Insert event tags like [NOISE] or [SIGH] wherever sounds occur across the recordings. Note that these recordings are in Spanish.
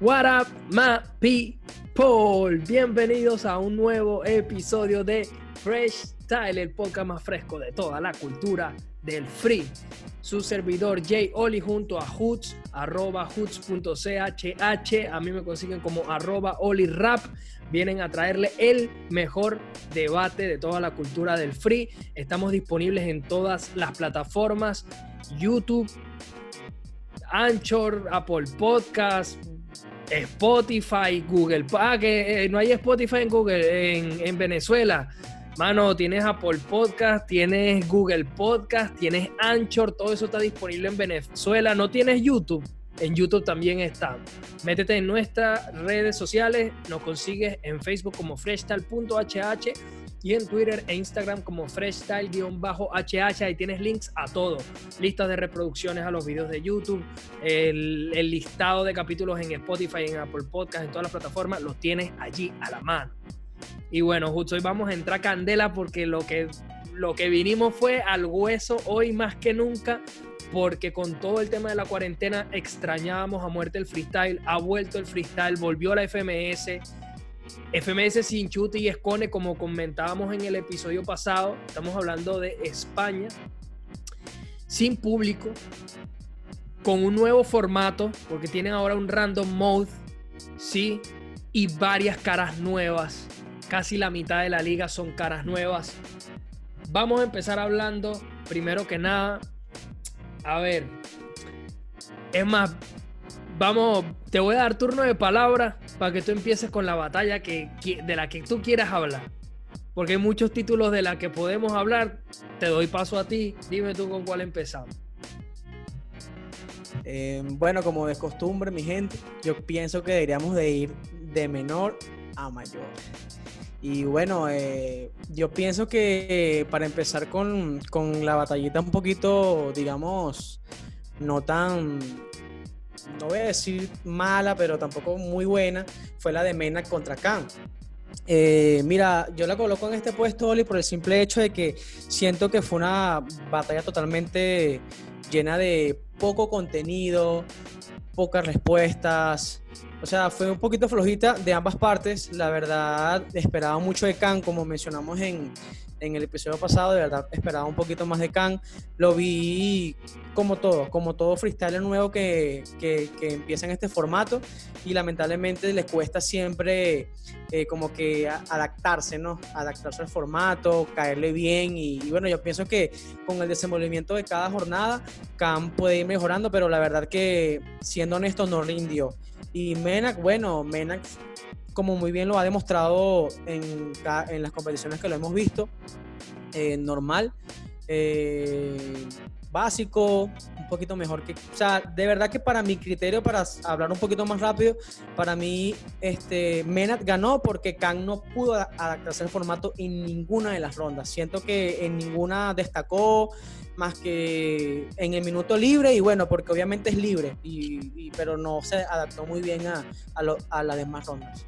What up, my people? Bienvenidos a un nuevo episodio de Fresh Style, el podcast más fresco de toda la cultura del free. Su servidor Jay Oli junto a Hoots, arroba hoots.chh. A mí me consiguen como arroba Oli Rap. Vienen a traerle el mejor debate de toda la cultura del free. Estamos disponibles en todas las plataformas: YouTube, Anchor, Apple Podcast, Spotify, Google. Ah, que eh, no hay Spotify en Google, en, en, Venezuela. Mano, tienes Apple Podcast, tienes Google Podcast, tienes Anchor, todo eso está disponible en Venezuela. No tienes YouTube, en YouTube también está. Métete en nuestras redes sociales, nos consigues en Facebook como freshtal.hh y en Twitter e Instagram como freshstyle-hh. Ahí tienes links a todo. Listas de reproducciones a los videos de YouTube, el, el listado de capítulos en Spotify, en Apple Podcast, en todas las plataformas, los tienes allí a la mano. Y bueno, justo hoy vamos a entrar candela porque lo que, lo que vinimos fue al hueso hoy más que nunca porque con todo el tema de la cuarentena extrañábamos a muerte el freestyle, ha vuelto el freestyle, volvió la FMS, FMS sin chute y escone, como comentábamos en el episodio pasado, estamos hablando de España, sin público, con un nuevo formato, porque tienen ahora un random mode, sí, y varias caras nuevas. Casi la mitad de la liga son caras nuevas. Vamos a empezar hablando, primero que nada, a ver, es más, vamos, te voy a dar turno de palabra para que tú empieces con la batalla que, de la que tú quieras hablar. Porque hay muchos títulos de la que podemos hablar. Te doy paso a ti. Dime tú con cuál empezamos. Eh, bueno, como de costumbre, mi gente, yo pienso que deberíamos de ir de menor a mayor. Y bueno, eh, yo pienso que para empezar con, con, la batallita un poquito, digamos, no tan, no voy a decir mala, pero tampoco muy buena, fue la de Mena contra Khan. Eh, mira, yo la coloco en este puesto, Oli, por el simple hecho de que siento que fue una batalla totalmente llena de poco contenido, pocas respuestas, o sea, fue un poquito flojita de ambas partes. La verdad, esperaba mucho de Khan, como mencionamos en, en el episodio pasado. De verdad, esperaba un poquito más de Khan. Lo vi como todo, como todo freestyle nuevo que, que, que empieza en este formato. Y lamentablemente les cuesta siempre eh, como que adaptarse, ¿no? Adaptarse al formato, caerle bien. Y, y, bueno, yo pienso que con el desenvolvimiento de cada jornada, Khan puede ir mejorando, pero la verdad que, siendo honesto, no rindió. Y Menac, bueno, Menac, como muy bien lo ha demostrado en, las competiciones que lo hemos visto, eh, normal, eh, básico, un poquito mejor que. O sea, de verdad que para mi criterio, para hablar un poquito más rápido, para mí, este, Menat ganó porque Khan no pudo adaptarse al formato en ninguna de las rondas. Siento que en ninguna destacó más que en el minuto libre y bueno, porque obviamente es libre, y, pero no se adaptó muy bien a las demás rondas.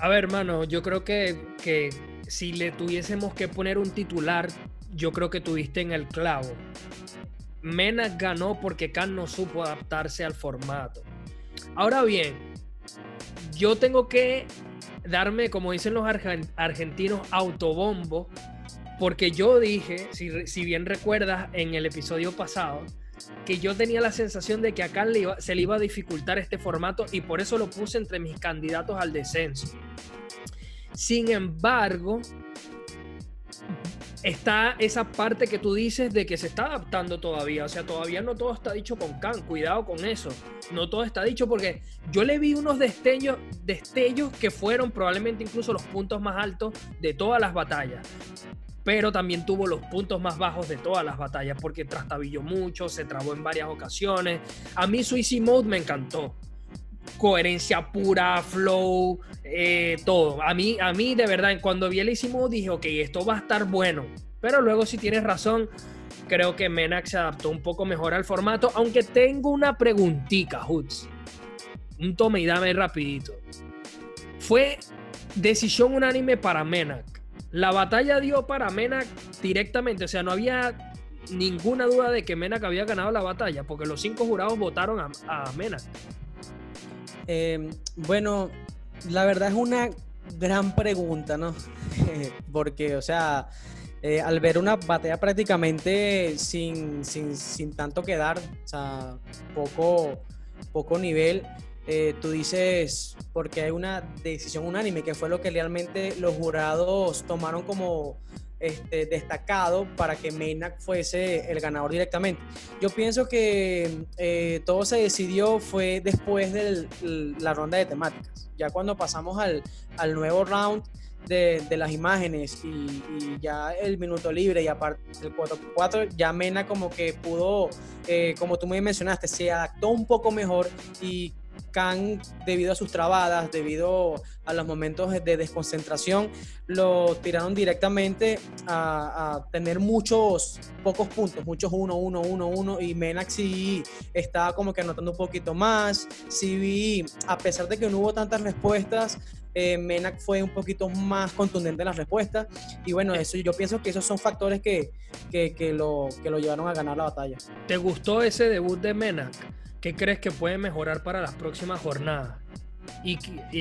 A ver, hermano, yo creo que, que si le tuviésemos que poner un titular, yo creo que tuviste en el clavo. Mena ganó porque Khan no supo adaptarse al formato. Ahora bien, yo tengo que darme, como dicen los argentinos, autobombo porque yo dije, si, si, bien recuerdas en el episodio pasado, que yo tenía la sensación de que acá le se le iba a dificultar este formato y por eso lo puse entre mis candidatos al descenso. Sin embargo, está esa parte que tú dices de que se está adaptando todavía. O sea, todavía no todo está dicho con Khan. Cuidado con eso. No todo está dicho porque yo le vi unos destellos, destellos que fueron probablemente incluso los puntos más altos de todas las batallas pero también tuvo los puntos más bajos de todas las batallas porque trastabilló mucho, se trabó en varias ocasiones. A mí su Easy Mode me encantó. Coherencia pura, flow, eh, todo. A mí, a mí, de verdad, cuando vi el Easy Mode dije, ok, esto va a estar bueno. Pero luego, si tienes razón, creo que Menax se adaptó un poco mejor al formato. Aunque tengo una preguntita, Hoods. Un tome y dame rapidito. Fue decisión unánime para Menax la batalla dio para Menac directamente, o sea, no había ninguna duda de que Menac había ganado la batalla, porque los cinco jurados votaron a, a Menac. Em, bueno, la verdad es una gran pregunta, ¿no? [LAUGHS] Porque, o sea, eh, al ver una batalla prácticamente sin, sin, tanto quedar, o sea, poco, poco nivel, eh, tú dices, porque hay una decisión unánime, que fue lo que realmente los jurados tomaron como este, destacado para que Menak fuese el ganador directamente. Yo pienso que eh, todo se decidió fue después de la ronda de temáticas. Ya cuando pasamos al, al nuevo round de, de las imágenes y, ya el minuto libre y aparte el 4-4, ya Mena como que pudo, eh, como tú me mencionaste, se adaptó un poco mejor y Khan, debido a sus trabadas, debido a los momentos de desconcentración, lo tiraron directamente a, tener muchos, pocos puntos, muchos 1, 1, 1, 1, y Menax sí estaba como que anotando un poquito más, sí vi, a pesar de que no hubo tantas respuestas, eh, Menac fue un poquito más contundente en las respuestas. Y bueno, eso yo pienso que esos son factores que, que, lo, que lo llevaron a ganar la batalla. ¿Te gustó ese debut de Menac? ¿Qué crees que puede mejorar para las próximas jornadas? Y,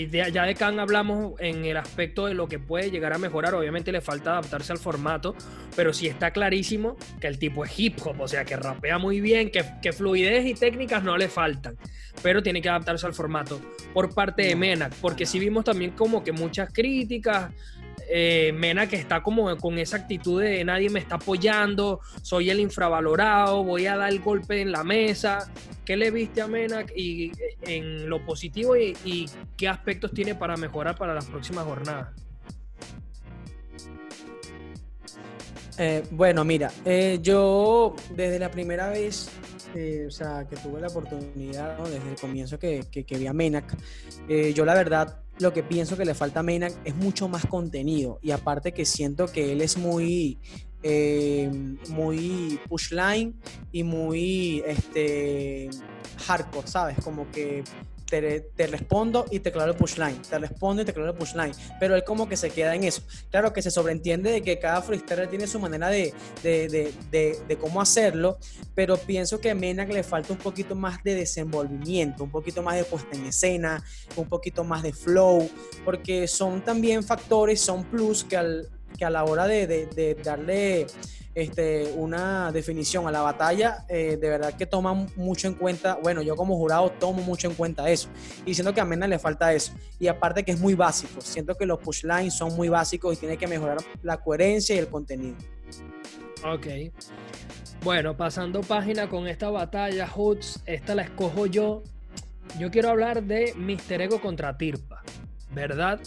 ya de Khan hablamos en el aspecto de lo que puede llegar a mejorar. Obviamente le falta adaptarse al formato, pero sí está clarísimo que el tipo es hip hop, o sea, que rapea muy bien, que, que fluidez y técnicas no le faltan, pero tiene que adaptarse al formato por parte de Menac, porque sí vimos también como que muchas críticas eh, Mena que está como con esa actitud de nadie me está apoyando, soy el infravalorado, voy a dar el golpe en la mesa. ¿Qué le viste a Mena y, en lo positivo y, qué aspectos tiene para mejorar para las próximas jornadas? Eh, bueno, mira, eh, yo desde la primera vez o sea, que tuve la oportunidad desde el comienzo que, que, vi a Menac, yo la verdad lo que pienso que le falta a Menac es mucho más contenido y aparte que siento que él es muy eh, muy push line y muy este hardcore, ¿sabes? Como que te, respondo y te claro el pushline, te respondo y te claro el pushline, pero él como que se queda en eso. Claro que se sobreentiende de que cada freestyler tiene su manera de, de, de, de, cómo hacerlo, pero pienso que a Menac le falta un poquito más de desenvolvimiento, un poquito más de puesta en escena, un poquito más de flow, porque son también factores, son plus que, al, que a la hora de darle este, una definición a la batalla, eh, de verdad que toman mucho en cuenta, bueno, yo como jurado tomo mucho en cuenta eso, y siento que a Mena le falta eso, y aparte que es muy básico, siento que los push lines son muy básicos y tiene que mejorar la coherencia y el contenido. Ok. Bueno, pasando página con esta batalla, Hoods, esta la escojo yo. Yo quiero hablar de Mister Ego contra Tirpa, ¿verdad?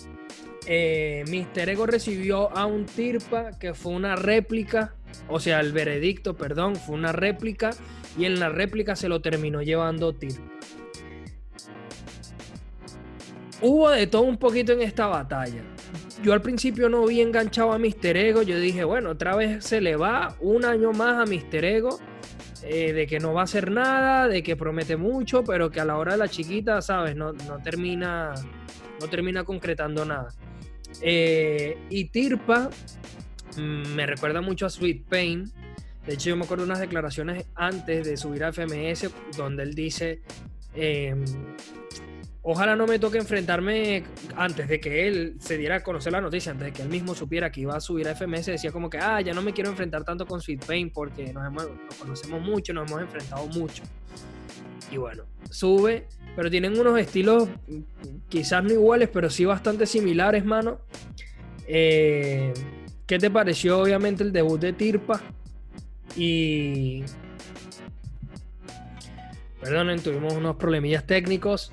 Eh, Mister Ego recibió a un Tirpa que fue una réplica o sea, el veredicto, perdón, fue una réplica y en la réplica se lo terminó llevando Tirpa. Hubo de todo un poquito en esta batalla. Yo al principio no vi enganchado a Mister Ego. Yo dije, bueno, otra vez se le va un año más a Mister Ego. Eh, de que no va a hacer nada, de que promete mucho, pero que a la hora de la chiquita, ¿sabes? No, termina, no termina concretando nada. Eh, y Tirpa me recuerda mucho a Sweet Pain. De hecho, yo me acuerdo de unas declaraciones antes de subir a FMS donde él dice, em, ojalá no me toque enfrentarme antes de que él se diera a conocer la noticia, antes de que él mismo supiera que iba a subir a FMS, decía como que, ah, ya no me quiero enfrentar tanto con Sweet Pain porque nos, nos conocemos mucho, nos hemos enfrentado mucho. Y bueno, sube, pero tienen unos estilos quizás no iguales, pero sí bastante similares, mano. Eh, ¿Qué te pareció obviamente el debut de Tirpa? Y... Perdonen, tuvimos unos problemillas técnicos.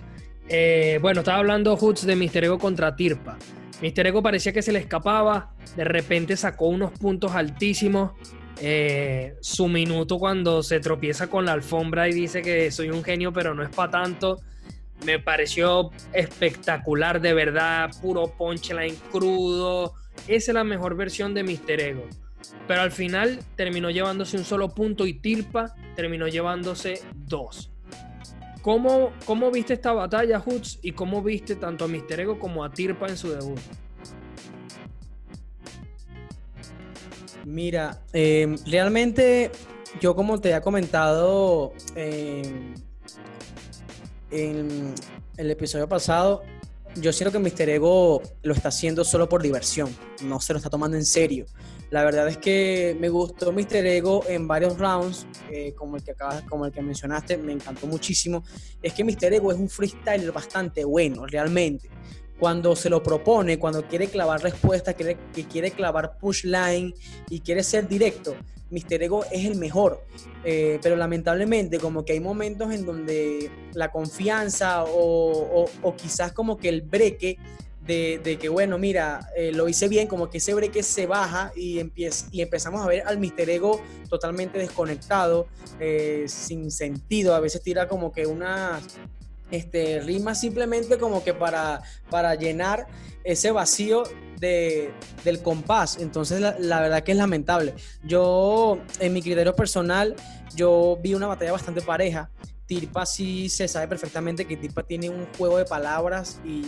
Eh, bueno, estaba hablando Hoots de Mister Ego contra Tirpa. Mister Ego parecía que se le escapaba. De repente sacó unos puntos altísimos. Eh, su minuto cuando se tropieza con la alfombra y dice que soy un genio, pero no es para tanto. Me pareció espectacular, de verdad. Puro punchline crudo esa es la mejor versión de Mister Ego. Pero al final terminó llevándose un solo punto y Tirpa terminó llevándose dos. ¿Cómo, cómo viste esta batalla, Hoots? ¿Y cómo viste tanto a Mister Ego como a Tirpa en su debut? Mira, em, realmente yo como te he comentado, em, en el episodio pasado, yo siento que Mr. Ego lo está haciendo solo por diversión, no se lo está tomando en serio. La verdad es que me gustó Mr. Ego en varios rounds, eh, como, el que acabas, como el que mencionaste, me encantó muchísimo. Es que Mr. Ego es un freestyler bastante bueno, realmente. Cuando se lo propone, cuando quiere clavar respuestas, quiere, que quiere clavar push line y quiere ser directo, Mr. Ego es el mejor. Eh, pero lamentablemente, como que hay momentos en donde la confianza o, quizás como que el breque de, que, bueno, mira, eh, lo hice bien, como que ese breque se baja y, empieza, y empezamos a ver al Mr. Ego totalmente desconectado, eh, sin sentido. A veces tira como que unas este, rimas simplemente como que para, para llenar ese vacío de, del compás. Entonces, la, verdad que es lamentable. Yo, en mi criterio personal, yo vi una batalla bastante pareja. Tirpa sí se sabe perfectamente que Tirpa tiene un juego de palabras y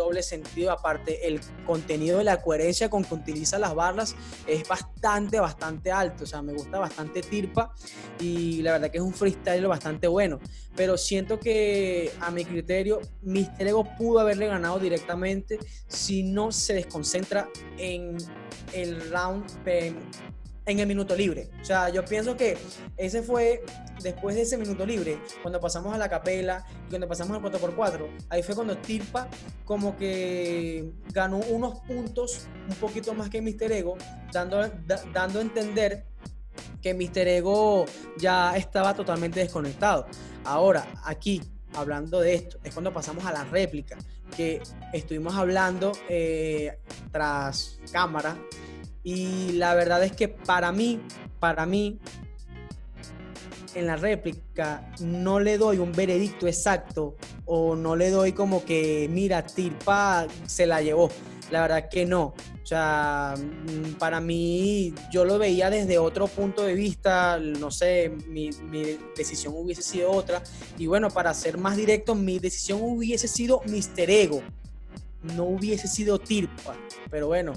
doble sentido. Aparte, el contenido de la coherencia con que utiliza las barras es bastante, bastante alto. O sea, me gusta bastante Tirpa y la verdad que es un freestyle bastante bueno. Pero siento que a mi criterio, Mister Ego pudo haberle ganado directamente si no se desconcentra en el round en el minuto libre. O sea, yo pienso que ese fue, después de ese minuto libre, cuando pasamos a la capela y cuando pasamos al 4x4, ahí fue cuando Tirpa como que ganó unos puntos un poquito más que Mister Ego, dando, dando a entender que Mister Ego ya estaba totalmente desconectado. Ahora, aquí, hablando de esto, es cuando pasamos a la réplica, que estuvimos hablando eh, tras cámara y la verdad es que para mí, para mí, en la réplica no le doy un veredicto exacto o no le doy como que, mira, Tirpa se la llevó. La verdad que no. O sea, mm, para mí yo lo veía desde otro punto de vista, no sé, mi, mi, decisión hubiese sido otra. Y bueno, para ser más directo, mi decisión hubiese sido Mister Ego, no hubiese sido Tirpa. Pero bueno,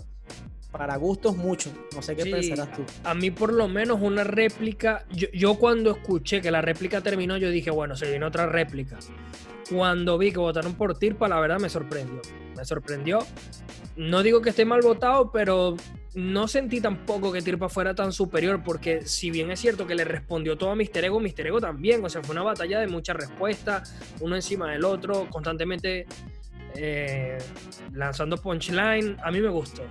para gustos mucho. No sé qué pensarás tú. A mí por lo menos una réplica, yo, cuando escuché que la réplica terminó, yo dije, bueno, se viene otra réplica. Cuando vi que votaron por Tirpa, la verdad me sorprendió. Me sorprendió. No digo que esté mal votado, pero no sentí tampoco que Tirpa fuera tan superior, porque si bien es cierto que le respondió todo a Mister Ego, Mister Ego también, o sea, fue una batalla de muchas respuestas, uno encima del otro, constantemente eh, lanzando punchline. A mí me gustó.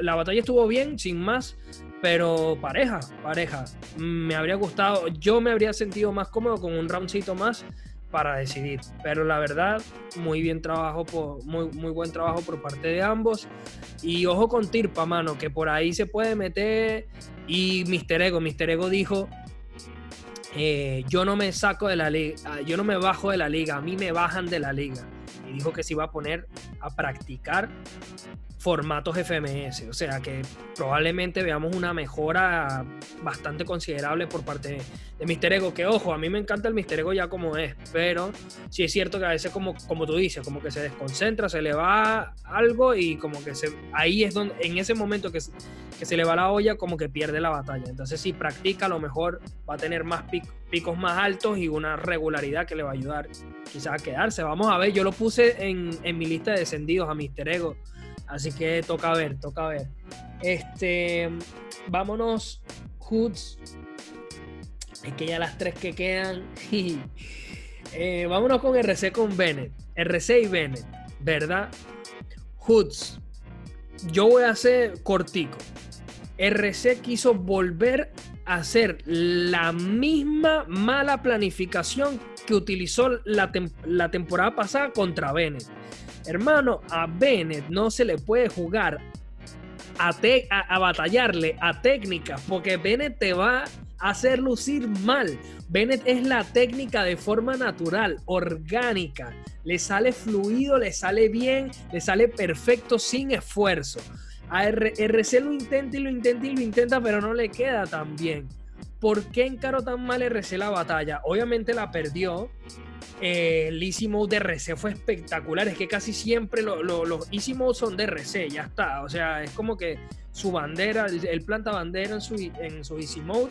La, batalla estuvo bien, sin más, pero pareja, pareja. Me habría gustado, yo me habría sentido más cómodo con un roundcito más para decidir. Pero la verdad, muy bien trabajo, por, muy, muy buen trabajo por parte de ambos. Y ojo con Tirpa, mano, que por ahí se puede meter. Y Mister Ego, Mister Ego dijo, eh, yo no me saco de la liga, yo no me bajo de la liga, a mí me bajan de la liga dijo que se iba a poner a practicar formatos FMS. O sea que probablemente veamos una mejora bastante considerable por parte de Mister Ego. Que ojo, a mí me encanta el Mister Ego ya como es, pero sí es cierto que a veces, como, como tú dices, como que se desconcentra, se le va algo y como que se, ahí es donde, en ese momento que, se le va la olla, como que pierde la batalla. Entonces, si practica, a lo mejor va a tener más picos más altos y una regularidad que le va a ayudar quizás a quedarse. Vamos a ver, yo lo puse en, en mi lista de descendidos a Mister Ego Así que toca ver, toca ver. Este, vámonos, Hoods. Es que ya las tres que quedan. [LAUGHS] Eh, vámonos con RC con Bennett. RC y Bennett, ¿verdad? Hoods. Yo voy a hacer cortico. RC quiso volver a hacer la misma mala planificación que utilizó la, la temporada pasada contra Bennett Hermano, a Bennett no se le puede jugar a, a, batallarle a técnicas, porque Bennett te va a hacer lucir mal. Bennett es la técnica de forma natural, orgánica. Le sale fluido, le sale bien, le sale perfecto sin esfuerzo. A RC lo intenta y lo intenta y lo intenta, pero no le queda tan bien. ¿Por qué encaró tan mal RC la batalla? Obviamente la perdió, eh, el Easy Mode de RC fue espectacular. Es que casi siempre los Easy Mode son de RC, ya está. O sea, es como que su bandera, él planta bandera en su, en su Easy Mode.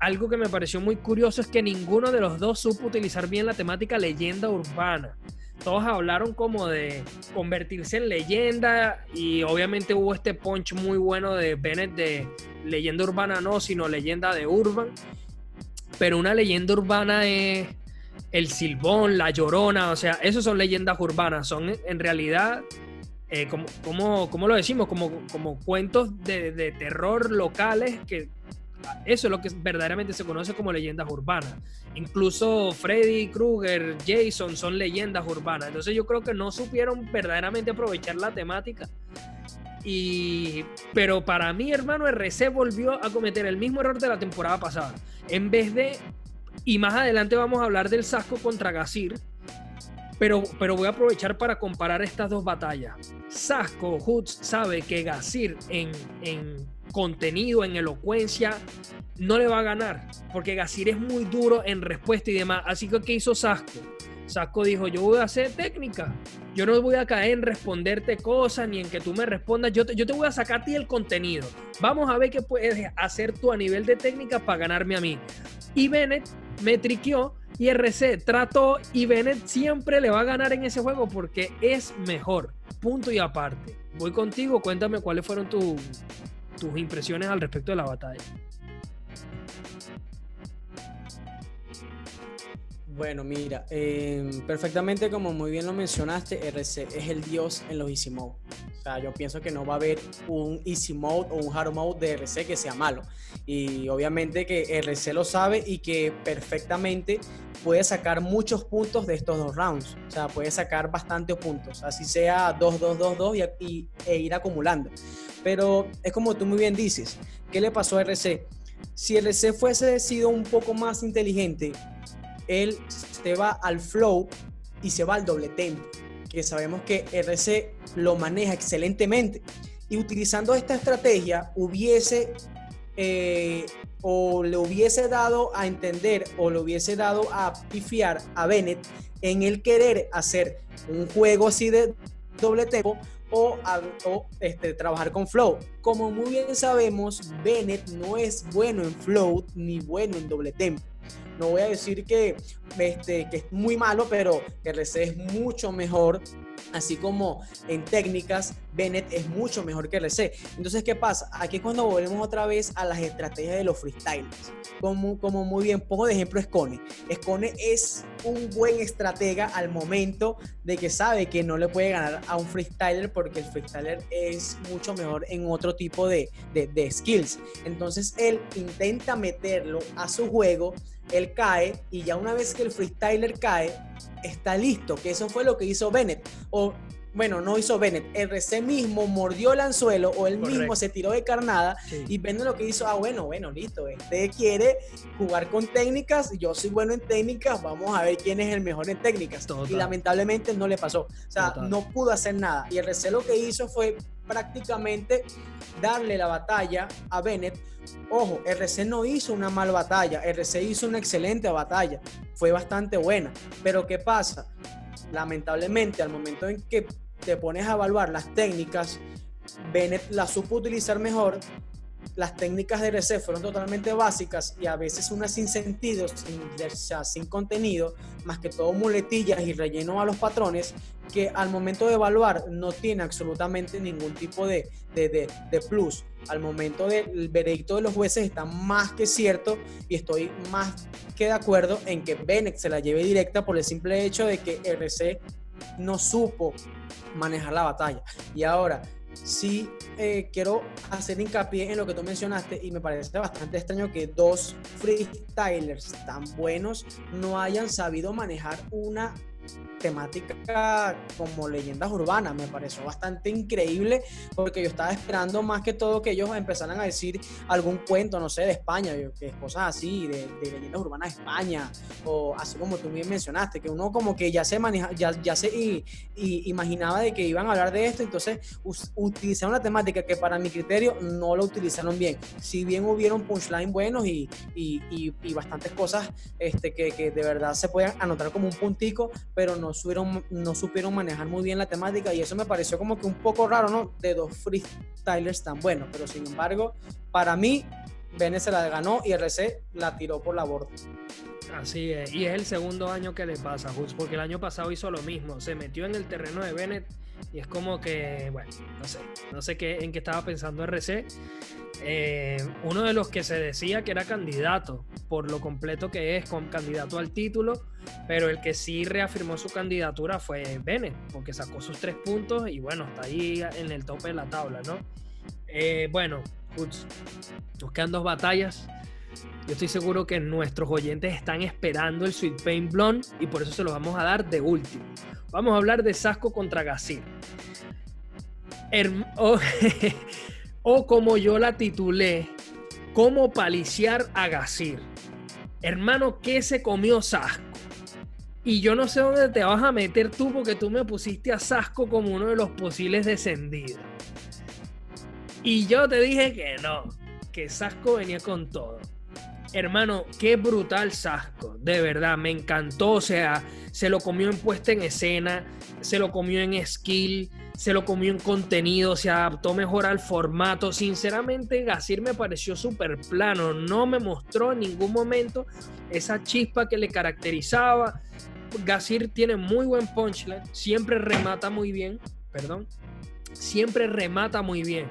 algo que me pareció muy curioso es que ninguno de los dos supo utilizar bien la temática leyenda urbana. Todos hablaron como de convertirse en leyenda y obviamente hubo este punch muy bueno de Bennett de leyenda urbana no, sino leyenda de urban. Pero una leyenda urbana es el silbón, la llorona, o sea, esos son leyendas urbanas, son en realidad eh, como, como, lo decimos, como, como cuentos de, de, terror locales que eso es lo que verdaderamente se conoce como leyendas urbanas. Incluso Freddy Krueger, Jason son leyendas urbanas. Entonces yo creo que no supieron verdaderamente aprovechar la temática. Y, pero para mí, hermano, RC volvió a cometer el mismo error de la temporada pasada. En vez de, y más adelante vamos a hablar del Sasco contra Gasir, pero, pero voy a aprovechar para comparar estas dos batallas. Sasco Hoods sabe que Gasir en, en contenido, en elocuencia, no le va a ganar, porque Gasir es muy duro en respuesta y demás. Así que, ¿qué hizo Sasco? Sasco dijo, yo voy a hacer técnica, yo no voy a caer en responderte cosas ni en que tú me respondas, yo te, voy a sacar a ti el contenido. Vamos a ver qué puedes hacer tú a nivel de técnica para ganarme a mí. Y Bennett me triqueó y RC trató y Bennett siempre le va a ganar en ese juego porque es mejor. Punto y aparte. Voy contigo, cuéntame cuáles fueron tus impresiones al respecto de la batalla. Bueno, mira, em, perfectamente como muy bien lo mencionaste, RC es el dios en los easy mode. O sea, yo pienso que no va a haber un easy mode o un hard mode de RC que sea malo. Y obviamente que RC lo sabe y que perfectamente puede sacar muchos puntos de estos dos rounds. O sea, puede sacar bastantes puntos, así sea 2-2-2-2 y, e ir acumulando. Pero es como tú muy bien dices, ¿qué le pasó a RC? Si RC fuese sido un poco más inteligente, él se va al flow y se va al doble tempo, que sabemos que RC lo maneja excelentemente. Y utilizando esta estrategia hubiese eh, o le hubiese dado a entender o le hubiese dado a pifiar a Bennett en el querer hacer un juego así de doble tempo o, o este, trabajar con flow. Como muy bien sabemos, Bennett no es bueno en flow ni bueno en doble tempo. No voy a decir que, este, que es muy malo, pero RC es mucho mejor así como en técnicas, Bennett es mucho mejor que RC. Entonces, ¿qué pasa? Aquí es cuando volvemos otra vez a las estrategias de los freestylers. Como, como muy bien, pongo de ejemplo Scone. Scone es un buen estratega al momento de que sabe que no le puede ganar a un freestyler porque el freestyler es mucho mejor en otro tipo de, de skills. Entonces, él intenta meterlo a su juego él cae y ya una vez que el freestyler cae, está listo, que eso fue lo que hizo Bennett. O bueno, no hizo Bennett, RC mismo mordió el anzuelo o él mismo se tiró de carnada y Bennett lo que hizo, ah, bueno, bueno, listo, este quiere jugar con técnicas, yo soy bueno en técnicas, vamos a ver quién es el mejor en técnicas. Y lamentablemente no le pasó, o sea, no pudo hacer nada. Y RC lo que hizo fue prácticamente darle la batalla a Bennett. Ojo, RC no hizo una mala batalla, RC hizo una excelente batalla, fue bastante buena. Pero ¿qué pasa? Lamentablemente, al momento en que te pones a evaluar las técnicas, Bennett las supo utilizar mejor las técnicas de RC fueron totalmente básicas y a veces unas sin sentido, sin, sin contenido, más que todo muletillas y relleno a los patrones, que al momento de evaluar no tiene absolutamente ningún tipo de, de, de, plus. Al momento del veredicto de los jueces está más que cierto y estoy más que de acuerdo en que Bennett se la lleve directa por el simple hecho de que RC no supo manejar la batalla. Y ahora, sí eh, quiero hacer hincapié en lo que tú mencionaste y me parece bastante extraño que dos freestylers tan buenos no hayan sabido manejar una temática como leyendas urbanas. Me pareció bastante increíble porque yo estaba esperando más que todo que ellos empezaran a decir algún cuento, no sé, de España, que cosas así, de, leyendas urbanas de España, o así como tú bien mencionaste, que uno como que ya se maneja, ya, ya se y, imaginaba de que iban a hablar de esto, entonces utilizaron una temática que para mi criterio no lo utilizaron bien. Si bien hubieron punchline buenos y, y, bastantes cosas este, que, que de verdad se pueden anotar como un puntico, pero no supieron, no supieron manejar muy bien la temática y eso me pareció como que un poco raro, ¿no? De dos freestylers tan buenos, pero sin embargo, para mí Bennett se la ganó y RC la tiró por la borda. Así es, y es el segundo año que le pasa, porque el año pasado hizo lo mismo, se metió en el terreno de Bennett y es como que, bueno, no sé, no sé qué, en qué estaba pensando RC. Eh, uno de los que se decía que era candidato, por lo completo que es, con candidato al título, pero el que sí reafirmó su candidatura fue Bennett, porque sacó sus tres puntos y bueno, está ahí en el tope de la tabla, ¿no? Eh, bueno, Jules, nos dos batallas yo estoy seguro que nuestros oyentes están esperando el Sweet Pain Blonde y por eso se los vamos a dar de último. Vamos a hablar de Sasco contra Gasir. [LAUGHS] o, como yo la titulé, ¿Cómo paliciar a Gasir? Hermano, ¿qué se comió Sasco? Y yo no sé dónde te vas a meter tú porque tú me pusiste a Sasco como uno de los posibles descendidos. Y yo te dije que no, que Sasco venía con todo. Hermano, qué brutal Sasco, de verdad, me encantó, o sea, se lo comió en puesta en escena, se lo comió en skill, se lo comió en contenido, se adaptó mejor al formato. Sinceramente, Gasir me pareció súper plano, no me mostró en ningún momento esa chispa que le caracterizaba. Gasir tiene muy buen punchline, siempre remata muy bien, perdón, siempre remata muy bien,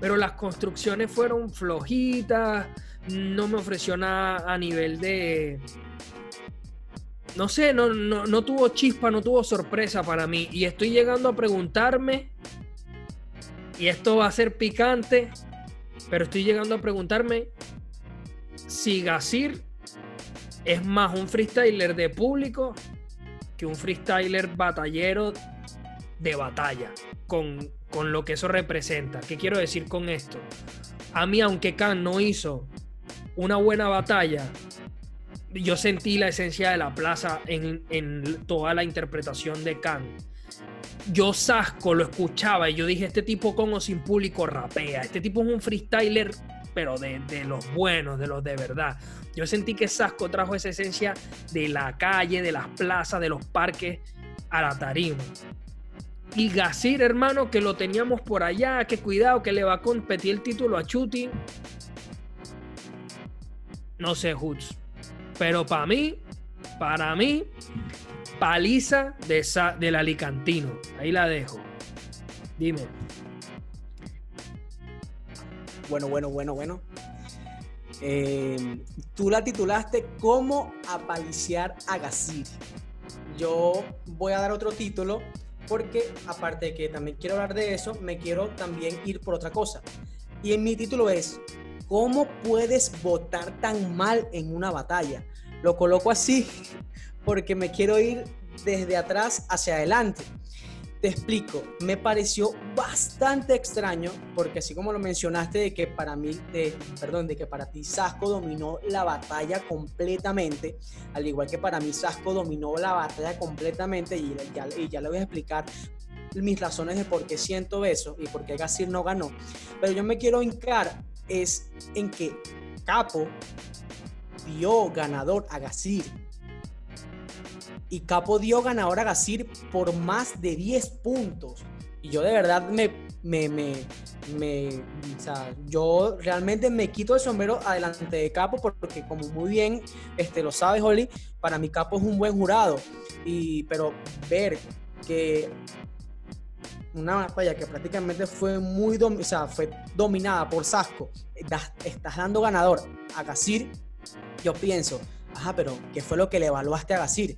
pero las construcciones fueron flojitas no me ofreció nada a nivel de... No sé, no, no, tuvo chispa, no tuvo sorpresa para mí. Y estoy llegando a preguntarme, y esto va a ser picante, pero estoy llegando a preguntarme si Gasir es más un freestyler de público que un freestyler batallero de batalla, con, con lo que eso representa. ¿Qué quiero decir con esto? A mí, aunque Khan no hizo una buena batalla, yo sentí la esencia de la plaza en, toda la interpretación de Khan. Yo Sasco lo escuchaba y yo dije, este tipo con o sin público rapea, este tipo es un freestyler, pero de, de los buenos, de los de verdad. Yo sentí que Sasco trajo esa esencia de la calle, de las plazas, de los parques a la tarima. Y Gasir, hermano, que lo teníamos por allá, que cuidado, que le va a competir el título a Chuti. No sé, Hoods. Pero para mí, para mí, paliza de del Alicantino. Ahí la dejo. Dime. Bueno, bueno, bueno, bueno. Eh, tú la titulaste ¿Cómo apaliciar a Gasir? Yo voy a dar otro título porque aparte de que también quiero hablar de eso, me quiero también ir por otra cosa. Y en mi título es ¿Cómo puedes votar tan mal en una batalla? Lo coloco así [LAUGHS] porque me quiero ir desde atrás hacia adelante. Te explico, me pareció bastante extraño porque así como lo mencionaste de que para mí, perdón, de que para ti Sasco dominó la batalla completamente, al igual que para mí Sasco dominó la batalla completamente y ya, y ya le voy a explicar mis razones de por qué siento eso y por qué Gasir no ganó. Pero yo me quiero hincar es en que Capo dio ganador a Gasir. Y Capo dio ganador a Gasir por más de 10 puntos. Y yo de verdad me, me, me, me o sea, yo realmente me quito el sombrero adelante de Capo porque como muy bien este, lo sabes, Holly, para mí Capo es un buen jurado. Y, pero ver que una batalla que prácticamente fue muy o sea, fue dominada por Sasco, estás dando ganador a Gasir, yo pienso, ajá, pero ¿qué fue lo que le evaluaste a Gasir?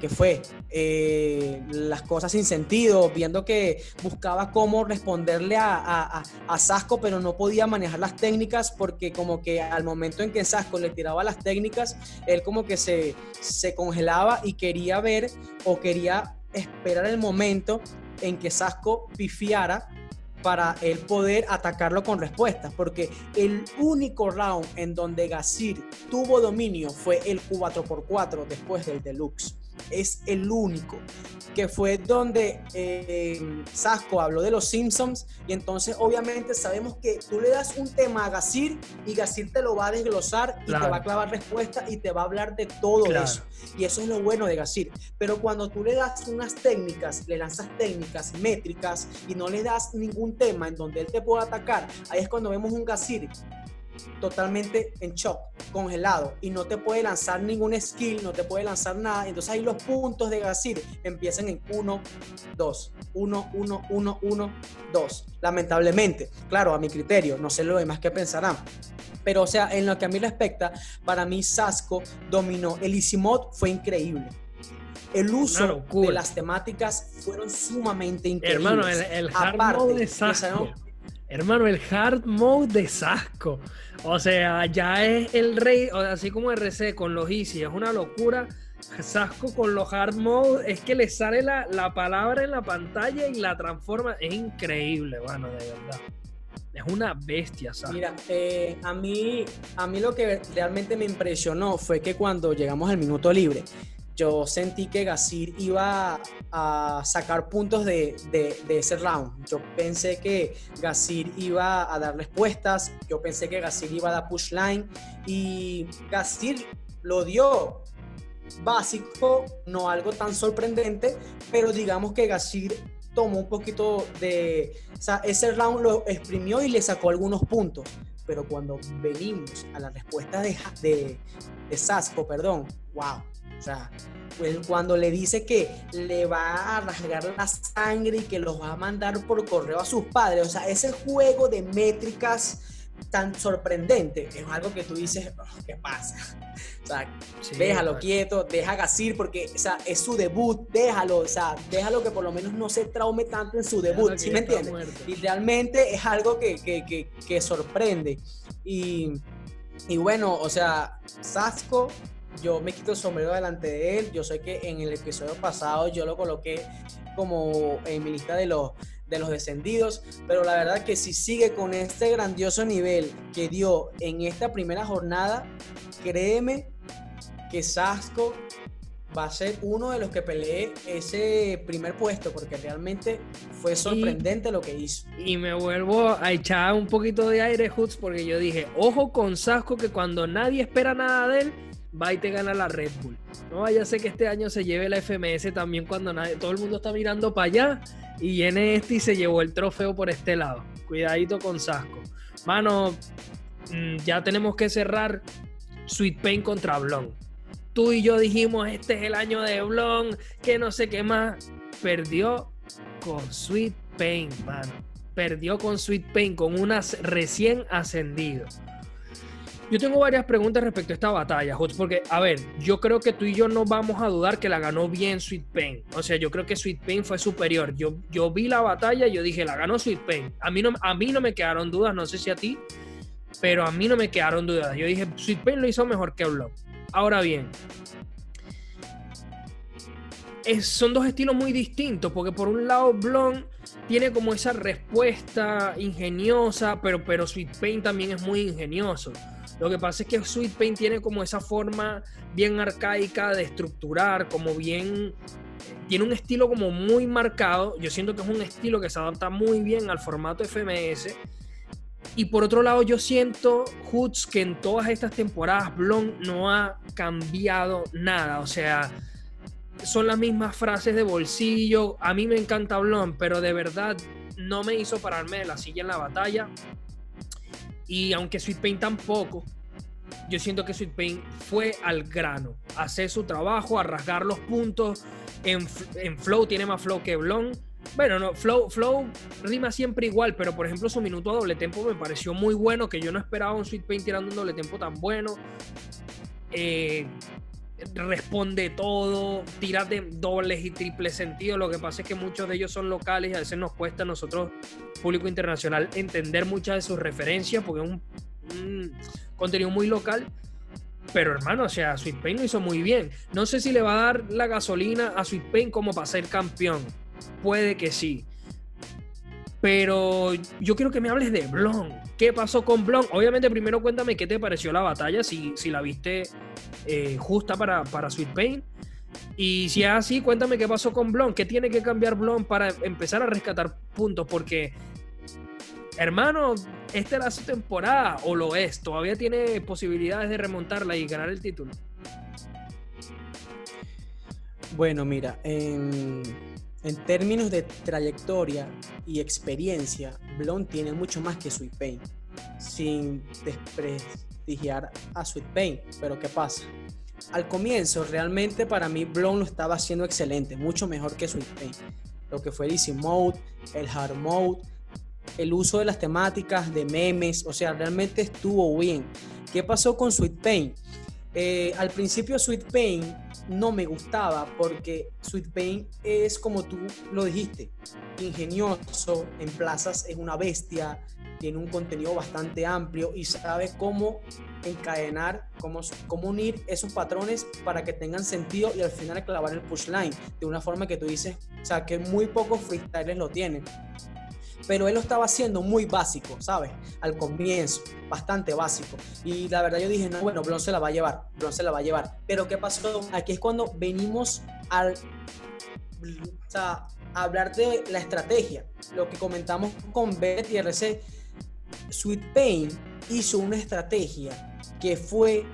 ¿Qué fue eh, las cosas sin sentido, viendo que buscaba cómo responderle a, a, Sasco, pero no podía manejar las técnicas porque como que al momento en que Sasco le tiraba las técnicas, él como que se, se congelaba y quería ver o quería esperar el momento en que Sasco pifiara para él poder atacarlo con respuestas, porque el único round en donde Gasir tuvo dominio fue el 4x4 después del deluxe es el único, que fue donde eh, Sasco habló de los Simpsons y entonces obviamente sabemos que tú le das un tema a Gasir y Gasir te lo va a desglosar y te va a clavar respuesta y te va a hablar de todo eso. Y eso es lo bueno de Gasir. Pero cuando tú le das unas técnicas, le lanzas técnicas métricas y no le das ningún tema en donde él te pueda atacar, ahí es cuando vemos un Gasir totalmente en shock, congelado, y no te puede lanzar ningún skill, no te puede lanzar nada. Entonces ahí los puntos de Gasir empiezan en 1, 2, 1, 1, 1, 1, 2. Lamentablemente, claro, a mi criterio, no sé lo demás que pensarán. Pero, o sea, en lo que a mí respecta, para mí Sasco dominó. El Easy Mode fue increíble. El uso de las temáticas fueron sumamente increíbles. Hermano, el, hard mode de Sasco. Hermano, el hard mode de Sasco. O sea, ya es el rey, así como RC con los Easy, es una locura. Sasco con los hard mode, es que le sale la, la palabra en la pantalla y la transforma. Es increíble, bueno, de verdad. Es una bestia, ¿sabes? Mira, eh, a, mí, a mí lo que realmente me impresionó fue que cuando llegamos al minuto libre, yo sentí que Gasir iba a sacar puntos de, ese round. Yo pensé que Gasir iba a dar respuestas, yo pensé que Gasir iba a dar push line y Gasir lo dio básico, no algo tan sorprendente, pero digamos que Gasir tomó un poquito de... O sea, ese round lo exprimió y le sacó algunos puntos. Pero cuando venimos a la respuesta de, de, de Sasco, perdón, wow. O sea, pues cuando le dice que le va a rasgar la sangre y que los va a mandar por correo a sus padres. O sea, ese juego de métricas tan sorprendente es algo que tú dices, oh, ¿qué pasa? O sea, déjalo quieto, deja Gasir porque o sea, es su debut, déjalo, o sea, déjalo que por lo menos no se traume tanto en su debut, ¿sí me entiendes? Y realmente es algo que, que, que, sorprende. Y, y, bueno, o sea, Sasco, yo me quito el sombrero delante de él, yo sé que en el episodio pasado yo lo coloqué como en mi lista de los de los descendidos, pero la verdad que si sigue con este grandioso nivel que dio en esta primera jornada, créeme que Sasco va a ser uno de los que pelee ese primer puesto, porque realmente fue sorprendente lo que hizo. Y me vuelvo a echar un poquito de aire, Hoods, porque yo dije, ojo con Sasco, que cuando nadie espera nada de él, va y te gana la Red Bull. No vaya a ser que este año se lleve la FMS también cuando nadie, todo el mundo está mirando para allá y viene este y se llevó el trofeo por este lado. Cuidadito con Sasco. Mano, mm, ya tenemos que cerrar Sweet Pain contra Blon. Tú y yo dijimos, este es el año de Blon, que no sé qué más. Perdió con Sweet Pain, mano. Perdió con Sweet Pain, con unas recién ascendido. Yo tengo varias preguntas respecto a esta batalla, porque, a ver, yo creo que tú y yo no vamos a dudar que la ganó bien Sweet Pain. O sea, yo creo que Sweet Pain fue superior. Yo, yo vi la batalla y yo dije, la ganó Sweet Pain. A mí, no, a mí no me quedaron dudas, no sé si a ti, pero a mí no me quedaron dudas. Yo dije, Sweet Pain lo hizo mejor que Blon. Ahora bien, son dos estilos muy distintos, porque por un lado Blon tiene como esa respuesta ingeniosa, pero, pero Sweet Pain también es muy ingenioso. Lo que pasa es que Sweet Pain tiene como esa forma bien arcaica de estructurar, como bien... Tiene un estilo como muy marcado. Yo siento que es un estilo que se adapta muy bien al formato FMS. Y por otro lado, yo siento, Hoods, que en todas estas temporadas Blon no ha cambiado nada. O sea, son las mismas frases de bolsillo. A mí me encanta Blon, pero de verdad no me hizo pararme de la silla en la batalla. Y aunque Sweet Pain tampoco, yo siento que Sweet Pain fue al grano, a hacer su trabajo, a rasgar los puntos. En, Flow tiene más flow que Blon. Bueno, no, Flow, Flow rima siempre igual, pero por ejemplo su minuto a doble tempo me pareció muy bueno, que yo no esperaba un Sweet Pain tirando un doble tempo tan bueno. Eh, responde todo, tira de dobles y triples sentidos. Lo que pasa es que muchos de ellos son locales y a veces nos cuesta a nosotros, público internacional, entender muchas de sus referencias porque es un, contenido muy local. Pero hermano, o sea, Sweet Pain lo hizo muy bien. No sé si le va a dar la gasolina a Sweet Pain como para ser campeón. Puede que sí. Pero yo quiero que me hables de Blon. ¿Qué pasó con Blon? Obviamente, primero cuéntame qué te pareció la batalla, si, si la viste eh, justa para, para Sweet Pain. Y si es así, cuéntame qué pasó con Blon. ¿Qué tiene que cambiar Blon para empezar a rescatar puntos? Porque, hermano, esta era su temporada, o lo es. Todavía tiene posibilidades de remontarla y ganar el título. Bueno, mira, en en términos de trayectoria y experiencia, Blon tiene mucho más que Sweet Pain. sin desprestigiar a Sweet Pain. Pero ¿qué pasa? Al comienzo, realmente para mí, Blon lo estaba haciendo excelente, mucho mejor que Sweet Pain. Lo que fue el Easy Mode, el Hard Mode, el uso de las temáticas, de memes, o sea, realmente estuvo bien. ¿Qué pasó con Sweet Pain? Eh, al principio Sweet Pain no me gustaba porque Sweet Pain es como tú lo dijiste, ingenioso, en plazas es una bestia, tiene un contenido bastante amplio y sabe cómo encadenar, cómo, cómo unir esos patrones para que tengan sentido y al final clavar el push line de una forma que tú dices, o sea, que muy pocos freestyles lo tienen pero él lo estaba haciendo muy básico, ¿sabes? Al comienzo, bastante básico. Y la verdad yo dije, no, bueno, Blon se la va a llevar, la va a llevar. Pero ¿qué pasó? Aquí es cuando venimos a hablar de la estrategia, lo que comentamos con Beth y RC. Sweet Pain hizo una estrategia que fue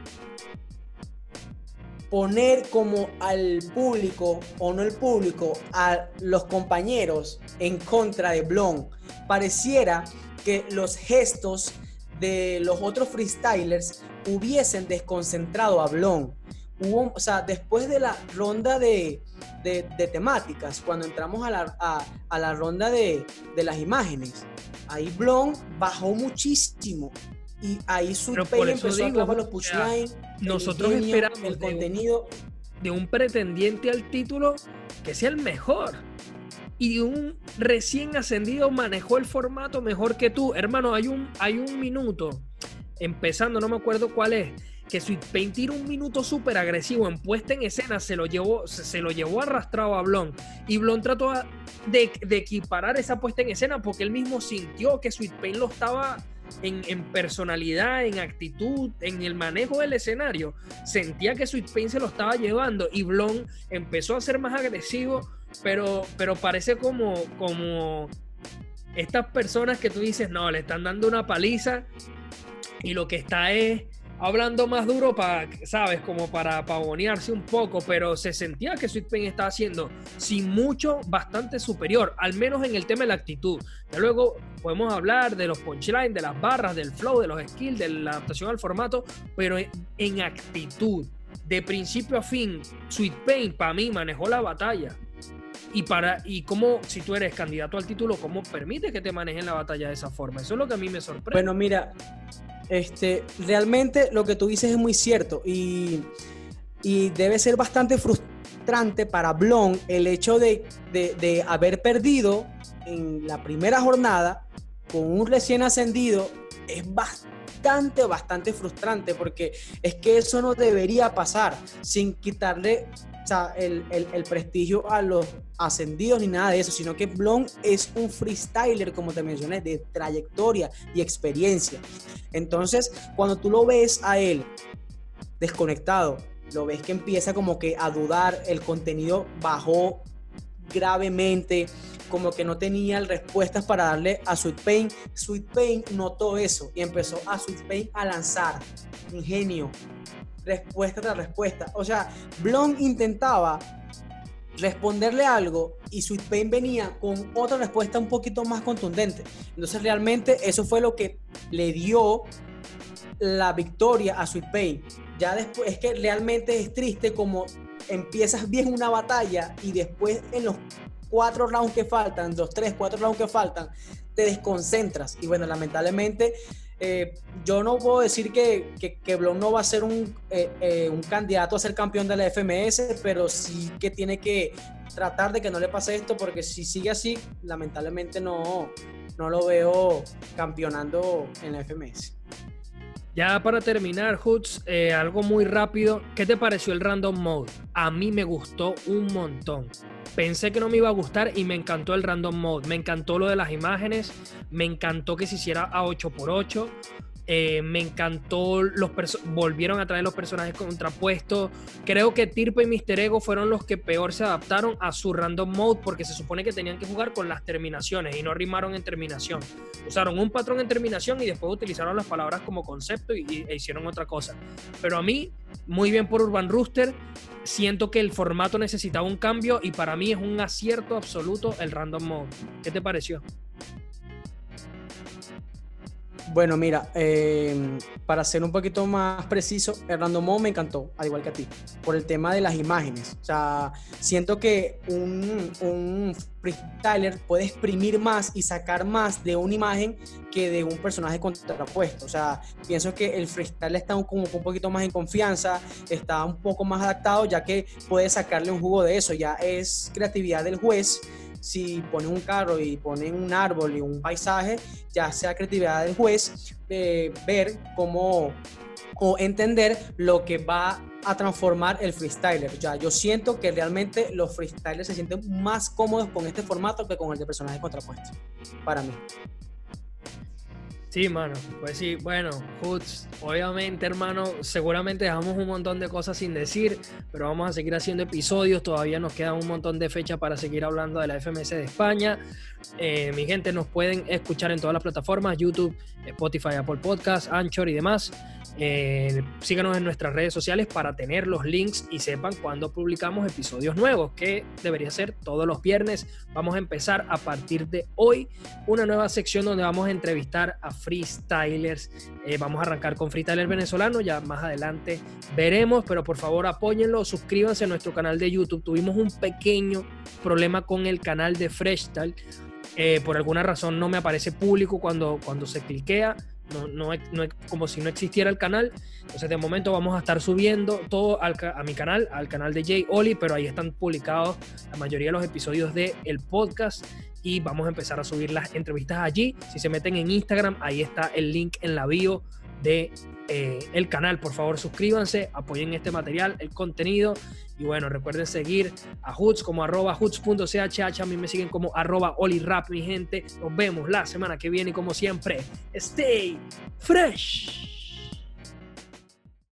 poner como al público, o no el público, a los compañeros en contra de Blon. Pareciera que los gestos de los otros freestylers hubiesen desconcentrado a Blon. O sea, después de la ronda de, temáticas, cuando entramos a la, a, la ronda de, de, las imágenes, ahí Blon bajó muchísimo y ahí su empezó a los pushlines. Nosotros esperamos el contenido de un pretendiente al título que sea el mejor. Y un recién ascendido manejó el formato mejor que tú. Hermano, hay un, hay un minuto, empezando, no me acuerdo cuál es, que Sweet Pain tira un minuto súper agresivo en puesta en escena, se lo llevó, se, lo llevó arrastrado a Blon. Y Blon trató de, de, equiparar esa puesta en escena porque él mismo sintió que Sweet Pain lo estaba en, personalidad, en actitud, en el manejo del escenario, sentía que Sweet Pain se lo estaba llevando y Blon empezó a ser más agresivo, pero, pero parece como, como estas personas que tú dices, no, le están dando una paliza y lo que está es hablando más duro para, ¿sabes? Como para pavonearse un poco, pero se sentía que Sweet Pain estaba haciendo, sin mucho, bastante superior, al menos en el tema de la actitud. Ya luego podemos hablar de los punchlines, de las barras, del flow, de los skills, de la adaptación al formato, pero en, actitud, de principio a fin, Sweet Pain para mí manejó la batalla. Y para y cómo si tú eres candidato al título, cómo permite que te manejen la batalla de esa forma. Eso es lo que a mí me sorprende. Bueno, mira, este, realmente lo que tú dices es muy cierto y, debe ser bastante frustrante para Blon el hecho de, haber perdido en la primera jornada con un recién ascendido. Es bastante, bastante frustrante porque es que eso no debería pasar sin quitarle el, prestigio a los ascendidos ni nada de eso, sino que Blon es un freestyler, como te mencioné, de trayectoria y experiencia. Entonces, cuando tú lo ves a él desconectado, lo ves que empieza como que a dudar, el contenido bajó gravemente, como que no tenía respuestas para darle a Sweet Pain. Sweet Pain notó eso y empezó a Sweet Pain a lanzar ingenio, respuesta tras respuesta. O sea, Blon intentaba responderle algo y Sweet Pain venía con otra respuesta un poquito más contundente. Entonces realmente eso fue lo que le dio la victoria a Sweet Pain. Ya después es que realmente es triste como empiezas bien una batalla y después en los cuatro rounds que faltan, los tres, cuatro rounds que faltan, te desconcentras. Y bueno, lamentablemente eh, yo no puedo decir que, que, Blon no va a ser un, eh, eh, un, candidato a ser campeón de la FMS, pero sí que tiene que tratar de que no le pase esto, porque si sigue así, lamentablemente no, no lo veo campeonando en la FMS. Ya para terminar, Hoots, algo muy rápido. ¿Qué te pareció el Random Mode? A mí me gustó un montón. Pensé que no me iba a gustar y me encantó el random mode. Me encantó lo de las imágenes. Me encantó que se hiciera a 8x8. Eh, me encantó los volvieron a traer los personajes contrapuestos. Creo que Tirpa y Mister Ego fueron los que peor se adaptaron a su random mode porque se supone que tenían que jugar con las terminaciones y no rimaron en terminación. Usaron un patrón en terminación y después utilizaron las palabras como concepto y, e hicieron otra cosa. Pero a mí, muy bien por Urban Rooster. Siento que el formato necesitaba un cambio y para mí es un acierto absoluto el random mode. ¿Qué te pareció? Bueno, mira, em, para ser un poquito más preciso, Hernando Mo me encantó, al igual que a ti, por el tema de las imágenes. O sea, siento que un, un freestyler puede exprimir más y sacar más de una imagen que de un personaje contrapuesto. O sea, pienso que el freestyle está como un poquito más en confianza, está un poco más adaptado, ya que puede sacarle un jugo de eso. Ya es creatividad del juez si pone un carro y pone un árbol y un paisaje, ya sea creatividad del juez, eh, ver cómo o entender lo que va a transformar el freestyler. Ya, yo siento que realmente los freestylers se sienten más cómodos con este formato que con el de personajes contrapuestos, para mí. Sí, mano, pues sí, bueno, Hoods, obviamente, hermano, seguramente dejamos un montón de cosas sin decir, pero vamos a seguir haciendo episodios, todavía nos quedan un montón de fechas para seguir hablando de la FMS de España. Eh, mi gente, nos pueden escuchar en todas las plataformas, YouTube, Spotify, Apple Podcasts, Anchor y demás. Eh, síganos en nuestras redes sociales para tener los links y sepan cuando publicamos episodios nuevos, que debería ser todos los viernes. Vamos a empezar a partir de hoy una nueva sección donde vamos a entrevistar a freestylers. Eh, vamos a arrancar con freestyler venezolano, ya más adelante veremos, pero por favor apóyenlo, suscríbanse a nuestro canal de YouTube. Tuvimos un pequeño problema con el canal de Freestyle. Eh, por alguna razón no me aparece público cuando, cuando se cliquea no, no, como si no existiera el canal. Entonces, de momento vamos a estar subiendo todo a mi canal, al canal de Jay Oli, pero ahí están publicados la mayoría de los episodios del el podcast y vamos a empezar a subir las entrevistas allí. Si se meten en Instagram, ahí está el link en la bio de eh, el canal. Por favor, suscríbanse, apoyen este material, el contenido. Y bueno, recuerden seguir a Hoots como arroba hoots.chh. A mí me siguen como arroba olirap, mi gente. Nos vemos la semana que viene como siempre, stay fresh.